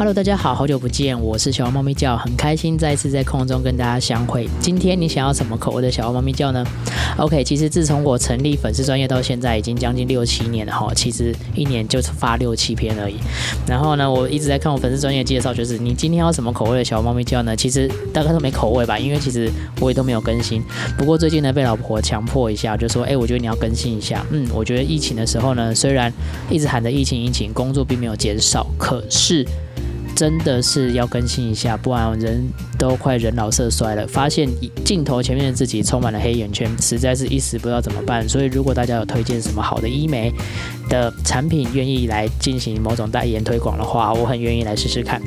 Hello，大家好，好久不见，我是小猫咪叫，很开心再次在空中跟大家相会。今天你想要什么口味的小猫咪叫呢？OK，其实自从我成立粉丝专业到现在已经将近六七年了哈，其实一年就发六七篇而已。然后呢，我一直在看我粉丝专业介绍，就是你今天要什么口味的小猫咪叫呢？其实大概都没口味吧，因为其实我也都没有更新。不过最近呢，被老婆强迫一下，就说，哎，我觉得你要更新一下。嗯，我觉得疫情的时候呢，虽然一直喊着疫情疫情，工作并没有减少，可是。真的是要更新一下，不然人都快人老色衰了。发现镜头前面的自己充满了黑眼圈，实在是一时不知道怎么办。所以，如果大家有推荐什么好的医美的产品，愿意来进行某种代言推广的话，我很愿意来试试看。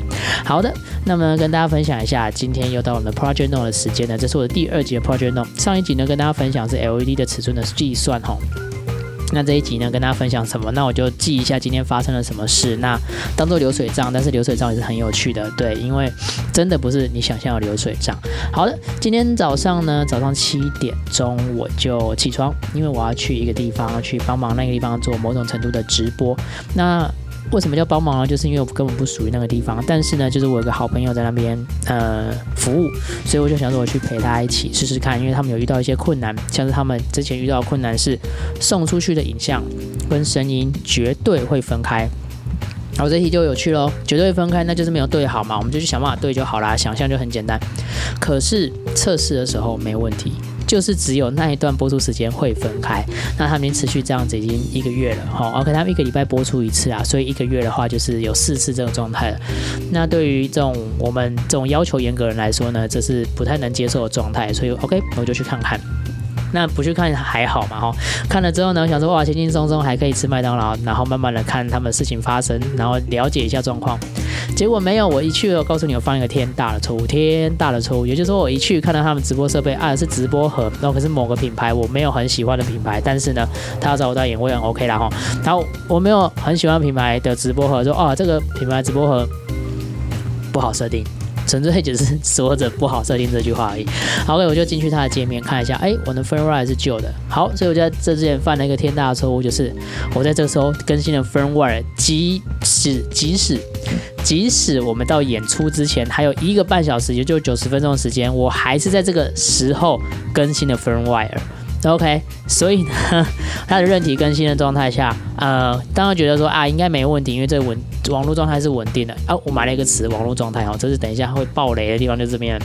好的，那么跟大家分享一下，今天又到我们的 Project No 的时间了。这是我的第二集的 Project No，。上一集呢，跟大家分享是 LED 的尺寸的计算哈。那这一集呢，跟大家分享什么？那我就记一下今天发生了什么事。那当做流水账，但是流水账也是很有趣的，对，因为真的不是你想象的流水账。好的，今天早上呢，早上七点钟我就起床，因为我要去一个地方去帮忙那个地方做某种程度的直播。那为什么叫帮忙呢？就是因为我根本不属于那个地方，但是呢，就是我有个好朋友在那边呃服务，所以我就想说我去陪他一起试试看，因为他们有遇到一些困难，像是他们之前遇到困难是送出去的影像跟声音绝对会分开，然后这题就有趣喽，绝对分开，那就是没有对好嘛，我们就去想办法对就好啦，想象就很简单，可是测试的时候没问题。就是只有那一段播出时间会分开，那他们已经持续这样子已经一个月了，哈，OK，他们一个礼拜播出一次啊，所以一个月的话就是有四次这种状态。那对于这种我们这种要求严格人来说呢，这是不太能接受的状态，所以 OK，我就去看看。那不去看还好嘛哈，看了之后呢，想说哇轻轻松松还可以吃麦当劳，然后慢慢的看他们事情发生，然后了解一下状况。结果没有，我一去我告诉你我犯一个天大的错误，天大的错误。也就是说我一去看到他们直播设备啊是直播盒，然后可是某个品牌我没有很喜欢的品牌，但是呢他要找我代言我也很 OK 啦哈。然后我没有很喜欢品牌的直播盒，说啊这个品牌直播盒不好设定。纯粹只是说着不好设定这句话而已。好，OK，我就进去它的界面看一下，哎，我的 firmware 是旧的。好，所以我在这之前犯了一个天大的错误，就是我在这个时候更新了 firmware，即使即使即使我们到演出之前还有一个半小时，也就九十分钟的时间，我还是在这个时候更新了 firmware。OK，所以呢，它的韧体更新的状态下，呃，当然觉得说啊，应该没问题，因为这稳网络状态是稳定的啊。我买了一个词，网络状态哦，这是等一下会爆雷的地方，就这边。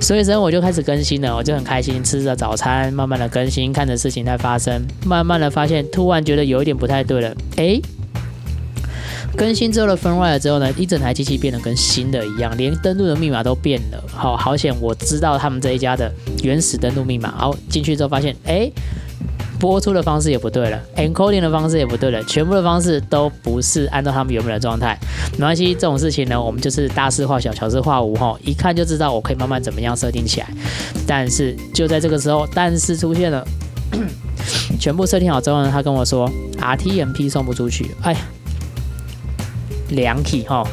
所以，之后我就开始更新了，我就很开心，吃着早餐，慢慢的更新，看着事情在发生，慢慢的发现，突然觉得有一点不太对了，哎。更新之后的 firmware 之后呢，一整台机器变得跟新的一样，连登录的密码都变了。好好险，我知道他们这一家的原始登录密码。好进去之后发现，哎，播出的方式也不对了，encoding 的方式也不对了，全部的方式都不是按照他们原本的状态。没关系，这种事情呢，我们就是大事化小，小事化无哈，一看就知道我可以慢慢怎么样设定起来。但是就在这个时候，但是出现了，全部设定好之后呢，他跟我说 RTMP 送不出去，哎呀。两 k 哈，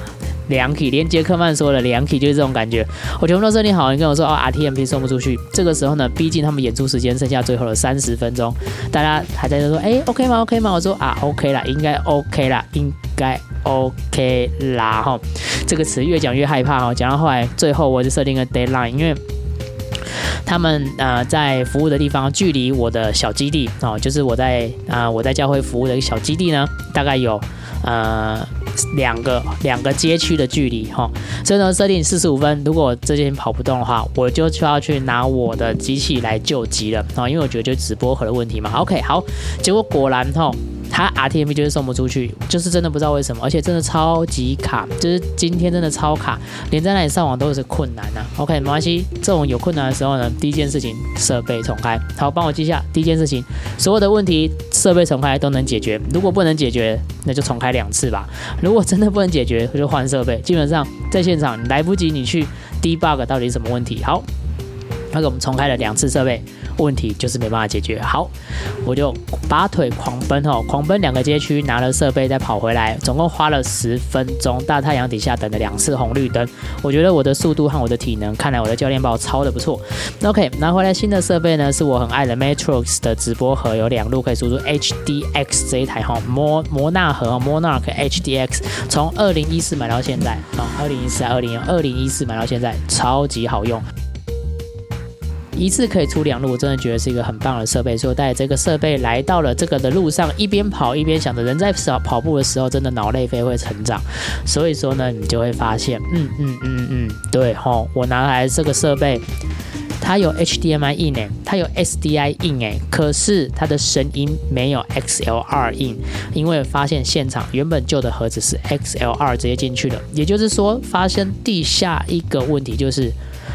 两 k 连杰克曼说的两 k 就是这种感觉。我全部都设定好，你跟我说哦，RTMP 送不出去。这个时候呢，毕竟他们演出时间剩下最后的三十分钟，大家还在说，哎，OK 吗？OK 吗？我说啊，OK 啦，应该 OK 啦，应该 OK 啦哈。这个词越讲越害怕哈，讲到后来最后我就设定个 deadline，因为他们呃在服务的地方距离我的小基地哦，就是我在啊我在教会服务的一个小基地呢，大概有呃。两个两个街区的距离哈，所以呢设定四十五分，如果这件跑不动的话，我就需要去拿我的机器来救急了啊，因为我觉得就直播盒的问题嘛。OK，好，结果果然哈。它 RTMP 就是送不出去，就是真的不知道为什么，而且真的超级卡，就是今天真的超卡，连在那里上网都是困难呐。OK，没关系，这种有困难的时候呢，第一件事情设备重开，好，帮我记下。第一件事情，所有的问题设备重开都能解决，如果不能解决，那就重开两次吧。如果真的不能解决，就换设备。基本上在现场来不及你去 debug 到底什么问题。好。那个我们重开了两次设备，问题就是没办法解决。好，我就拔腿狂奔哦，狂奔两个街区，拿了设备再跑回来，总共花了十分钟。大太阳底下等了两次红绿灯，我觉得我的速度和我的体能，看来我的教练把我超的不错。OK，拿回来新的设备呢，是我很爱的 Matrix 的直播盒，有两路可以输出 HDX 这一台哈，摩摩纳盒 Monarch HDX，从二零一四买到现在，啊，二零一四二零二零一四买到现在，超级好用。一次可以出两路，我真的觉得是一个很棒的设备。所以我带这个设备来到了这个的路上，一边跑一边想着，人在跑跑步的时候，真的脑内啡会成长。所以说呢，你就会发现，嗯嗯嗯嗯，对吼，我拿来这个设备，它有 HDMI in 诶，它有 SDI in 诶，可是它的声音没有 XLR in，因为发现现场原本旧的盒子是 XLR 直接进去了，也就是说，发生地下一个问题就是，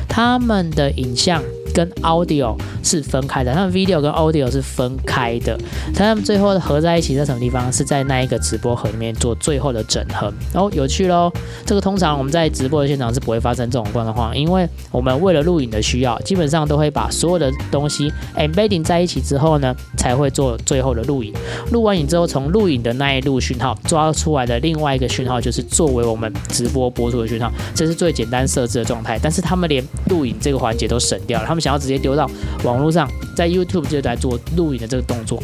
他们的影像。跟 audio 是分开的，他们 video 跟 audio 是分开的，他们最后合在一起在什么地方？是在那一个直播盒里面做最后的整合。哦，有趣喽！这个通常我们在直播的现场是不会发生这种状况，因为我们为了录影的需要，基本上都会把所有的东西 embedding 在一起之后呢，才会做最后的录影。录完影之后，从录影的那一路讯号抓出来的另外一个讯号，就是作为我们直播播出的讯号，这是最简单设置的状态。但是他们连录影这个环节都省掉了，他们。想要直接丢到网络上，在 YouTube 就在做录影的这个动作，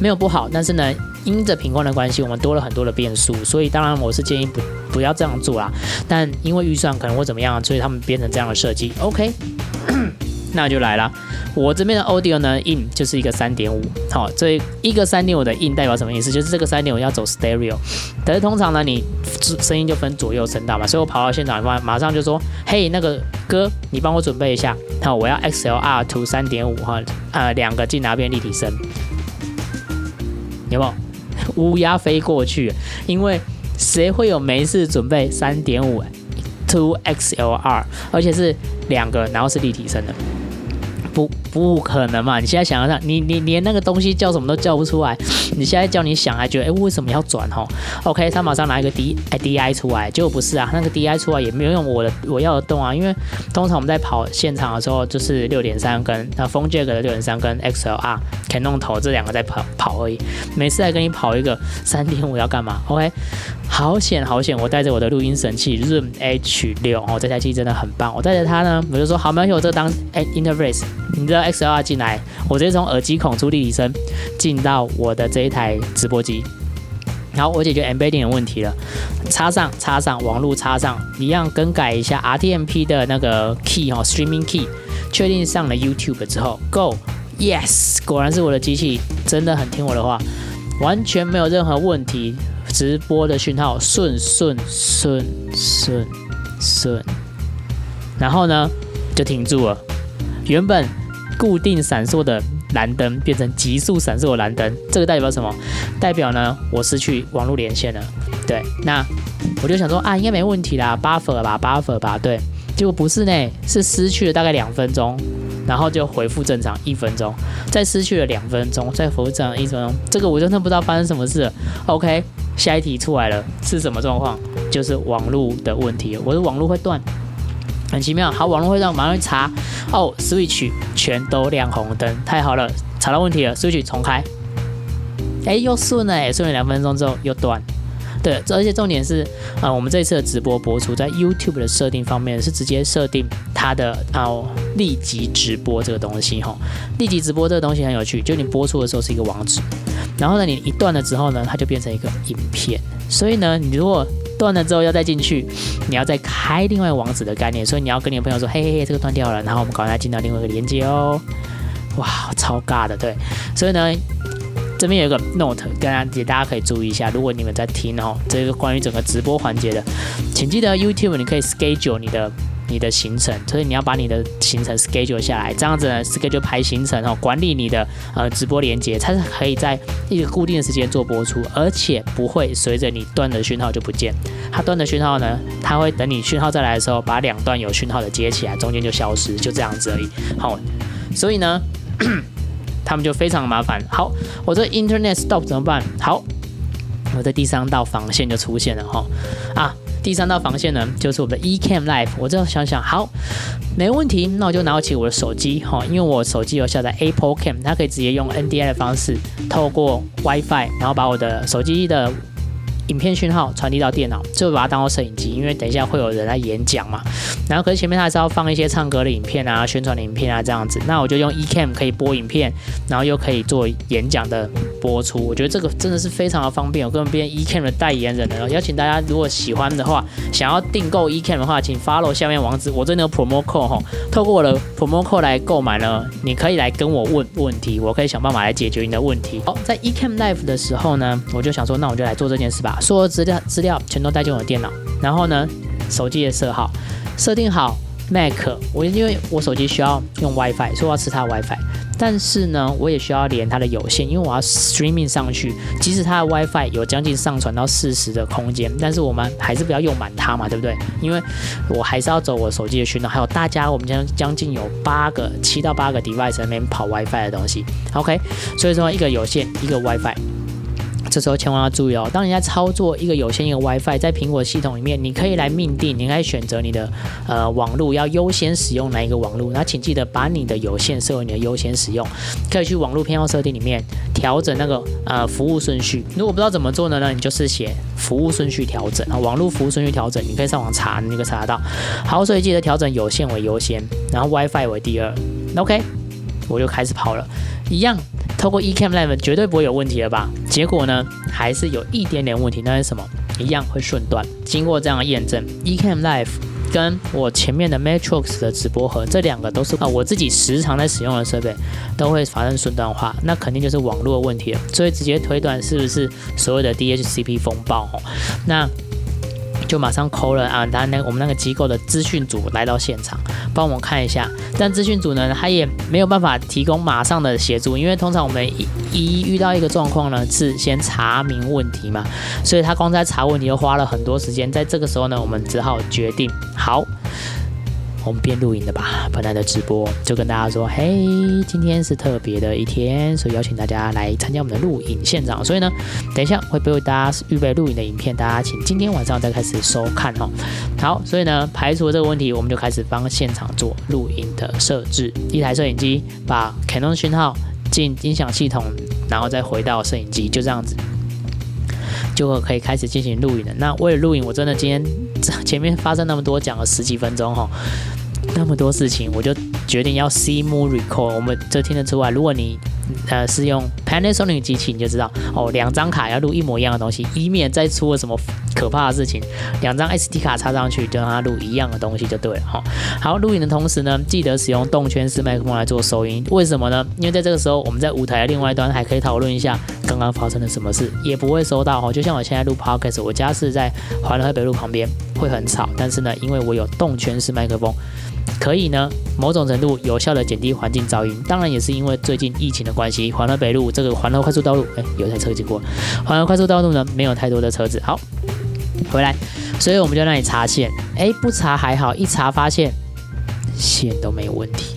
没有不好，但是呢，因着品控的关系，我们多了很多的变数，所以当然我是建议不不要这样做啦。但因为预算可能会怎么样，所以他们变成这样的设计。OK。那就来了，我这边的 audio 呢，in 就是一个三点五，好，这一个三点五的 in 代表什么意思？就是这个三点五要走 stereo，但是通常呢，你声音就分左右声道嘛，所以我跑到现场马马上就说，嘿，那个哥，你帮我准备一下，好，我要 XLR to 三点五哈，呃，两个进拿变立体声，有没有？乌鸦飞过去，因为谁会有没事准备三点五 to XLR，而且是两个，然后是立体声的？不可能嘛！你现在想想，你你连那个东西叫什么都叫不出来，你现在叫你想还觉得哎为什么要转吼？OK，他马上拿一个 D DI 出来，结果不是啊，那个 DI 出来也没有用我的我要的动啊，因为通常我们在跑现场的时候就是六点三跟那风 Jack 的六点三跟 XLR Canon 头这两个在跑跑而已，每次来跟你跑一个三点五要干嘛？OK。好险好险！我带着我的录音神器 Zoom H6 哦，这台机真的很棒。我带着它呢，我就说好，没关系，我这当哎 interface，你知道 XLR 进来，我直接从耳机孔出立体声进到我的这一台直播机。好，我解决 embedding 的问题了，插上插上网络插上，一样更改一下 RTMP 的那个 key 哈，streaming key，确定上了 YouTube 之后，Go，Yes，果然是我的机器真的很听我的话，完全没有任何问题。直播的讯号顺顺顺顺顺，然后呢就停住了。原本固定闪烁的蓝灯变成急速闪烁的蓝灯，这个代表什么？代表呢我失去网络连线了。对，那我就想说啊，应该没问题啦，buffer 吧，buffer 吧。对，结果不是呢，是失去了大概两分钟。然后就恢复正常一分钟，再失去了两分钟，再恢复正常一分钟，这个我真的不知道发生什么事了。OK，下一题出来了，是什么状况？就是网络的问题，我的网络会断，很奇妙。好，网络会断，马上去查。哦，Switch 全都亮红灯，太好了，查到问题了，Switch 重开。哎，又顺了，顺了两分钟之后又断。对，而且重点是，啊，我们这一次的直播播出在 YouTube 的设定方面是直接设定它的啊立即直播这个东西哈。立即直播这个东西很有趣，就你播出的时候是一个网址，然后呢你一断了之后呢，它就变成一个影片。所以呢，你如果断了之后要再进去，你要再开另外网址的概念。所以你要跟你的朋友说，嘿嘿嘿，这个断掉了，然后我们赶快进到另外一个连接哦。哇，超尬的，对。所以呢。这边有一个 note，跟大家大家可以注意一下。如果你们在听哦，这个关于整个直播环节的，请记得 YouTube 你可以 schedule 你的你的行程，所以你要把你的行程 schedule 下来，这样子呢 schedule 排行程哦，管理你的呃直播连接，它是可以在一个固定的时间做播出，而且不会随着你断的讯号就不见。它断的讯号呢，它会等你讯号再来的时候，把两段有讯号的接起来，中间就消失，就这样子而已。好，所以呢。他们就非常麻烦。好，我这 Internet stop 怎么办？好，我的第三道防线就出现了哈。啊，第三道防线呢，就是我们的 eCam Live。我这想想，好，没问题，那我就拿起我的手机哈，因为我手机有下载 Apple Cam，它可以直接用 NDI 的方式，透过 WiFi，然后把我的手机的。影片讯号传递到电脑，就把它当做摄影机，因为等一下会有人来演讲嘛。然后可是前面还是要放一些唱歌的影片啊、宣传的影片啊这样子。那我就用 eCam 可以播影片，然后又可以做演讲的播出。我觉得这个真的是非常的方便，我跟变 eCam 的代言人了。邀请大家如果喜欢的话，想要订购 eCam 的话，请 follow 下面网址，我这里有 promo code 哈，透过我的 promo code 来购买呢，你可以来跟我问问题，我可以想办法来解决你的问题。好，在 eCam Live 的时候呢，我就想说，那我就来做这件事吧。所有资料资料全都带进我的电脑，然后呢，手机也设好，设定好 Mac。我因为我手机需要用 WiFi，所以我要吃它 WiFi。但是呢，我也需要连它的有线，因为我要 streaming 上去。即使它的 WiFi 有将近上传到四十的空间，但是我们还是不要用满它嘛，对不对？因为我还是要走我手机的讯号，还有大家我们将将近有八个、七到八个 device 在那边跑 WiFi 的东西。OK，所以说一个有线，一个 WiFi。这时候千万要注意哦，当你在操作一个有线一个 WiFi，在苹果系统里面，你可以来命定，你可以选择你的呃网络要优先使用哪一个网络。那请记得把你的有线设为你的优先使用，可以去网络偏好设定里面调整那个呃服务顺序。如果不知道怎么做的呢，你就是写服务顺序调整啊，网络服务顺序调整，你可以上网查，你可以查得到。好，所以记得调整有线为优先，然后 WiFi 为第二。OK，我就开始跑了，一样。透过 eCam Live 绝对不会有问题了吧？结果呢，还是有一点点问题。那是什么？一样会瞬断。经过这样的验证，eCam Live 跟我前面的 Matrix 的直播盒，这两个都是啊我自己时常在使用的设备，都会发生瞬断化。那肯定就是网络问题了。所以直接推断是不是所谓的 DHCP 风暴？那。就马上 call 了啊！他那我们那个机构的资讯组来到现场，帮我们看一下。但资讯组呢，他也没有办法提供马上的协助，因为通常我们一一遇到一个状况呢，是先查明问题嘛，所以他光在查问题就花了很多时间。在这个时候呢，我们只好决定好。我们边录影的吧，本来的直播就跟大家说，嘿，今天是特别的一天，所以邀请大家来参加我们的录影现场。所以呢，等一下会为大家预备录影的影片，大家请今天晚上再开始收看哦。好，所以呢，排除了这个问题，我们就开始帮现场做录影的设置。一台摄影机把 Canon 讯号进音响系统，然后再回到摄影机，就这样子。就可以开始进行录影了。那为了录影，我真的今天 前面发生那么多，讲了十几分钟哈，那么多事情，我就决定要 see more record。我们这听得出来，如果你呃是用 Panasonic 机器，你就知道哦，两张卡要录一模一样的东西，以免再出了什么可怕的事情。两张 SD 卡插上去，就让它录一样的东西就对了哈。好，录影的同时呢，记得使用动圈式麦克风来做收音。为什么呢？因为在这个时候，我们在舞台的另外一端还可以讨论一下。刚刚发生了什么事也不会收到哈，就像我现在录 podcast，我家是在环河北路旁边，会很吵，但是呢，因为我有动圈式麦克风，可以呢某种程度有效的减低环境噪音。当然也是因为最近疫情的关系，环河北路这个环河快速道路，哎，有台车经过，环河快速道路呢没有太多的车子。好，回来，所以我们就让你查线，哎，不查还好，一查发现线都没有问题。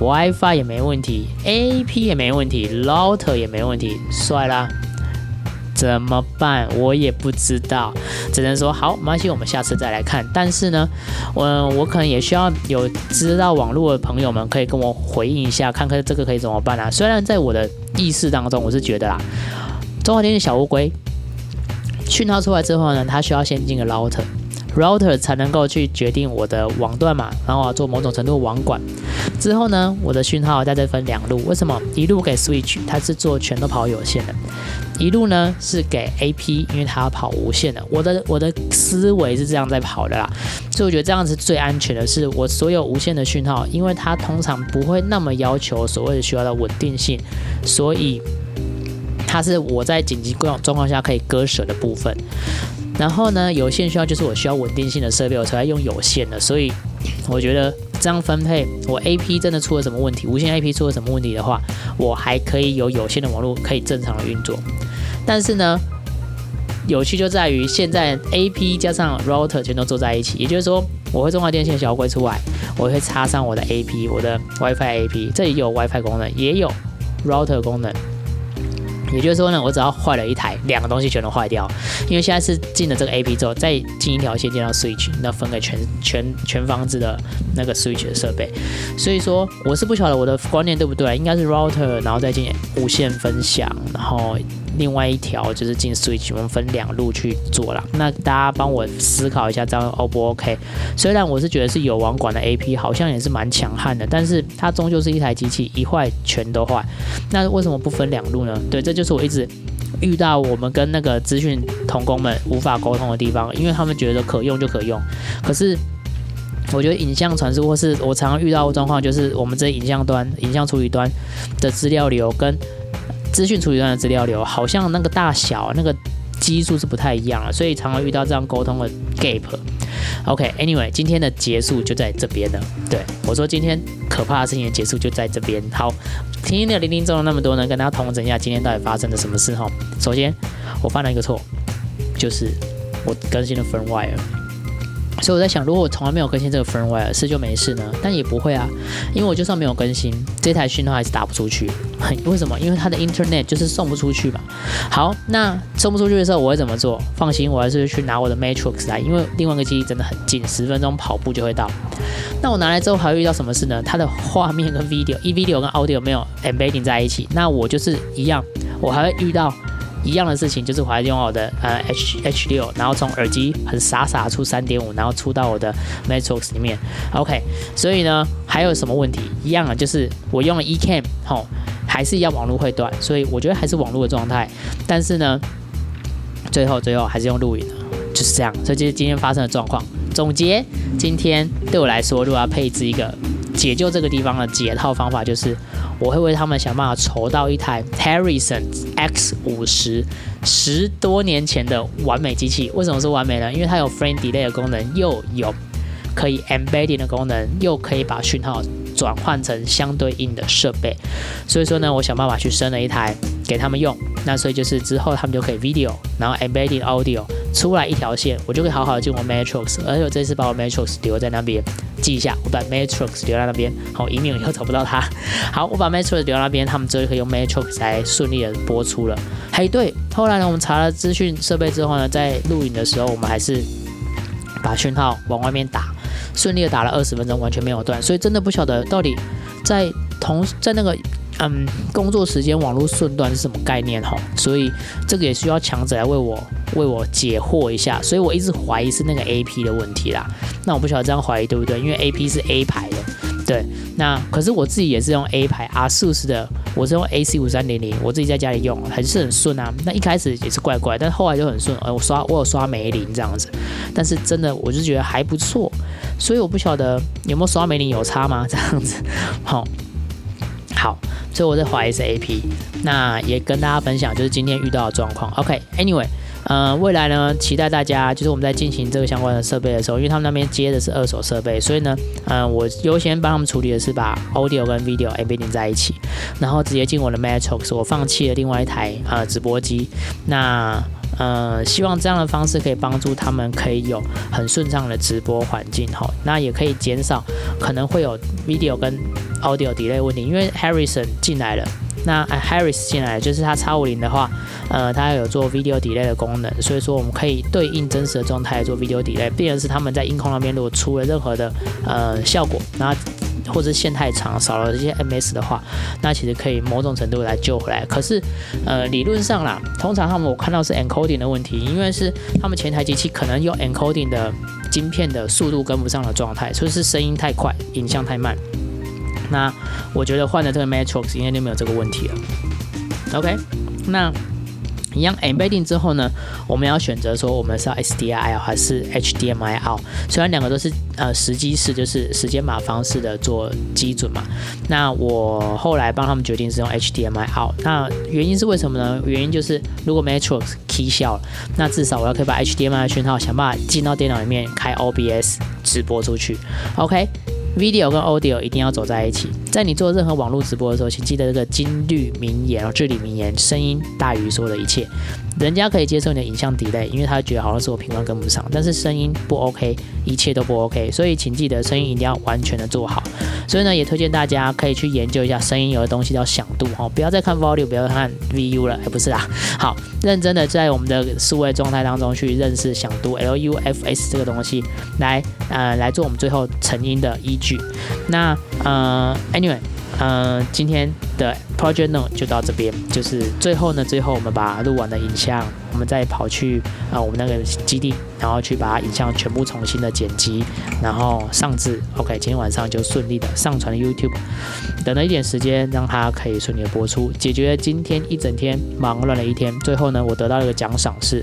WiFi 也没问题，AP 也没问题，Router 也没问题，帅啦！怎么办？我也不知道，只能说好，没关系，我们下次再来看。但是呢，我我可能也需要有知道网络的朋友们可以跟我回应一下，看看这个可以怎么办啊？虽然在我的意识当中，我是觉得啊，中华电信小乌龟讯号出来之后呢，它需要先进个 lot。Router 才能够去决定我的网段嘛，然后做某种程度网管。之后呢，我的讯号在这分两路。为什么一路给 switch，它是做全都跑有线的；一路呢是给 AP，因为它要跑无线的。我的我的思维是这样在跑的啦，所以我觉得这样子最安全的是我所有无线的讯号，因为它通常不会那么要求所谓的需要的稳定性，所以它是我在紧急状状况下可以割舍的部分。然后呢，有线需要就是我需要稳定性的设备，我才会用有线的。所以我觉得这样分配，我 AP 真的出了什么问题，无线 AP 出了什么问题的话，我还可以有有线的网络可以正常的运作。但是呢，有趣就在于现在 AP 加上 router 全都坐在一起，也就是说，我会中华电信小乌龟出来，我会插上我的 AP，我的 WiFi AP，这里有 WiFi 功能，也有 router 功能。也就是说呢，我只要坏了一台，两个东西全都坏掉。因为现在是进了这个 A P 之后，再进一条线进到 Switch，那分给全全全房子的那个 Switch 的设备。所以说，我是不晓得我的观念对不对，应该是 Router，然后再进无线分享，然后另外一条就是进 Switch，我们分两路去做了。那大家帮我思考一下，这样 O 不 OK？虽然我是觉得是有网管的 A P 好像也是蛮强悍的，但是它终究是一台机器，一坏全都坏。那为什么不分两路呢？对，这就是我一直遇到我们跟那个资讯同工们无法沟通的地方，因为他们觉得可用就可用，可是我觉得影像传输或是我常常遇到的状况，就是我们这影像端、影像处理端的资料流跟资讯处理端的资料流，好像那个大小、那个基数是不太一样了，所以常常遇到这样沟通的 gap。OK，Anyway，今天的结束就在这边了。对我说，今天可怕的事情的结束就在这边。好，听听的零零总总那么多呢，跟大家统整一下今天到底发生了什么事哈。首先，我犯了一个错，就是我更新了 Firmware。所以我在想，如果我从来没有更新这个 firmware，是就没事呢？但也不会啊，因为我就算没有更新，这台讯号还是打不出去。为什么？因为它的 internet 就是送不出去嘛。好，那送不出去的时候我会怎么做？放心，我还是去拿我的 Matrix 来，因为另外一个机器真的很近，十分钟跑步就会到。那我拿来之后还会遇到什么事呢？它的画面跟 video、e video 跟 audio 没有 embedding 在一起，那我就是一样，我还会遇到。一样的事情，就是我还用我的呃 H H 六，然后从耳机很傻傻出三点五，然后出到我的 Matrix 里面，OK，所以呢，还有什么问题？一样啊，就是我用了 eCam，吼，还是一样网络会断，所以我觉得还是网络的状态。但是呢，最后最后还是用录影的，就是这样。所以这是今天发生的状况。总结，今天对我来说，如果要配置一个解救这个地方的解套方法，就是。我会为他们想办法筹到一台 Harrison X 五十，十多年前的完美机器。为什么是完美呢？因为它有 Frame Delay 的功能，又有可以 Embedding 的功能，又可以把讯号转换成相对应的设备。所以说呢，我想办法去生了一台给他们用。那所以就是之后他们就可以 Video，然后 Embedding Audio。出来一条线，我就可以好好的进我 Matrix，而且我这次把我 Matrix 留在那边，记一下，我把 Matrix 留在那边，好，以免以后找不到它。好，我把 Matrix 留在那边，他们之后可以用 Matrix 来顺利的播出了。嘿，对，后来呢，我们查了资讯设备之后呢，在录影的时候，我们还是把讯号往外面打，顺利的打了二十分钟，完全没有断，所以真的不晓得到底在同在那个。嗯，工作时间网络顺断是什么概念哈？所以这个也需要强者来为我为我解惑一下。所以我一直怀疑是那个 A P 的问题啦。那我不晓得这样怀疑对不对？因为 A P 是 A 牌的，对。那可是我自己也是用 A 牌 ASUS 的，我是用 A C 五三零零，我自己在家里用还是很顺啊。那一开始也是怪怪，但后来就很顺。呃，我刷我有刷梅林这样子，但是真的我就觉得还不错。所以我不晓得有没有刷梅林有差吗？这样子，好。好，所以我在怀疑是 A P，那也跟大家分享，就是今天遇到的状况。OK，Anyway，呃，未来呢，期待大家就是我们在进行这个相关的设备的时候，因为他们那边接的是二手设备，所以呢，嗯，我优先帮他们处理的是把 Audio 跟 Video embedding 在一起，然后直接进我的 Matrix，我放弃了另外一台呃直播机，那。呃，希望这样的方式可以帮助他们可以有很顺畅的直播环境哈，那也可以减少可能会有 video 跟 audio delay 问题，因为 Harrison 进来了，那 Harris 进来就是他叉五零的话，呃，他有做 video delay 的功能，所以说我们可以对应真实的状态做 video delay，变成是他们在音控那边如果出了任何的呃效果，那。或者线太长，少了这些 ms 的话，那其实可以某种程度来救回来。可是，呃，理论上啦，通常他们我看到是 encoding 的问题，因为是他们前台机器可能用 encoding 的晶片的速度跟不上的状态，所以是声音太快，影像太慢。那我觉得换了这个 matrix 应该就没有这个问题了。OK，那。一样 embedding 之后呢，我们要选择说我们是要 SDI 还是 HDMI out。虽然两个都是呃时机式，就是时间码方式的做基准嘛。那我后来帮他们决定是用 HDMI out。那原因是为什么呢？原因就是如果 Matrix key 笑了，那至少我要可以把 HDMI 的讯号想办法进到电脑里面开 OBS 直播出去。OK。Video 跟 Audio 一定要走在一起。在你做任何网络直播的时候，请记得这个金律名言哦，至理名言：声音大于所有的一切。人家可以接受你的影像 delay，因为他觉得好像是我频宽跟不上，但是声音不 OK，一切都不 OK，所以请记得声音一定要完全的做好。所以呢，也推荐大家可以去研究一下声音有的东西叫响度哈，不要再看 volume，不要看 VU 了，哎，不是啦，好，认真的在我们的数位状态当中去认识响度 LUFS 这个东西，来呃来做我们最后成音的依据。那呃，anyway。嗯，今天的 project note 就到这边，就是最后呢，最后我们把录完的影像，我们再跑去啊我们那个基地，然后去把影像全部重新的剪辑，然后上字，OK，今天晚上就顺利的上传了 YouTube，等了一点时间，让它可以顺利的播出，解决今天一整天忙乱的一天。最后呢，我得到了一个奖赏是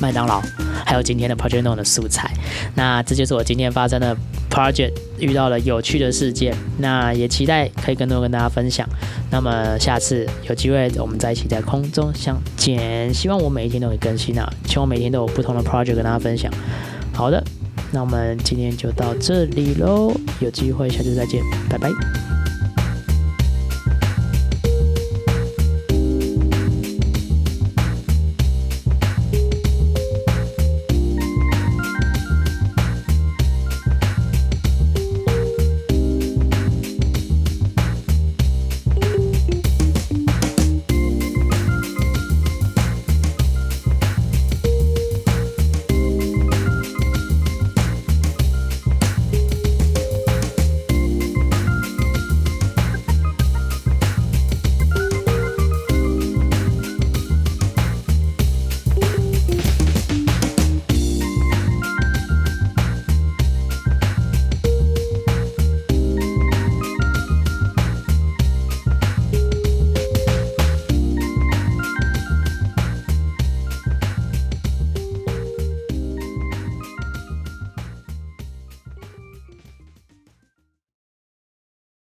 麦当劳，还有今天的 project No 的素材。那这就是我今天发生的。project 遇到了有趣的事件，那也期待可以更多跟大家分享。那么下次有机会，我们再一起在空中相见。希望我每一天都会更新啊，希望每天都有不同的 project 跟大家分享。好的，那我们今天就到这里喽，有机会下次再见，拜拜。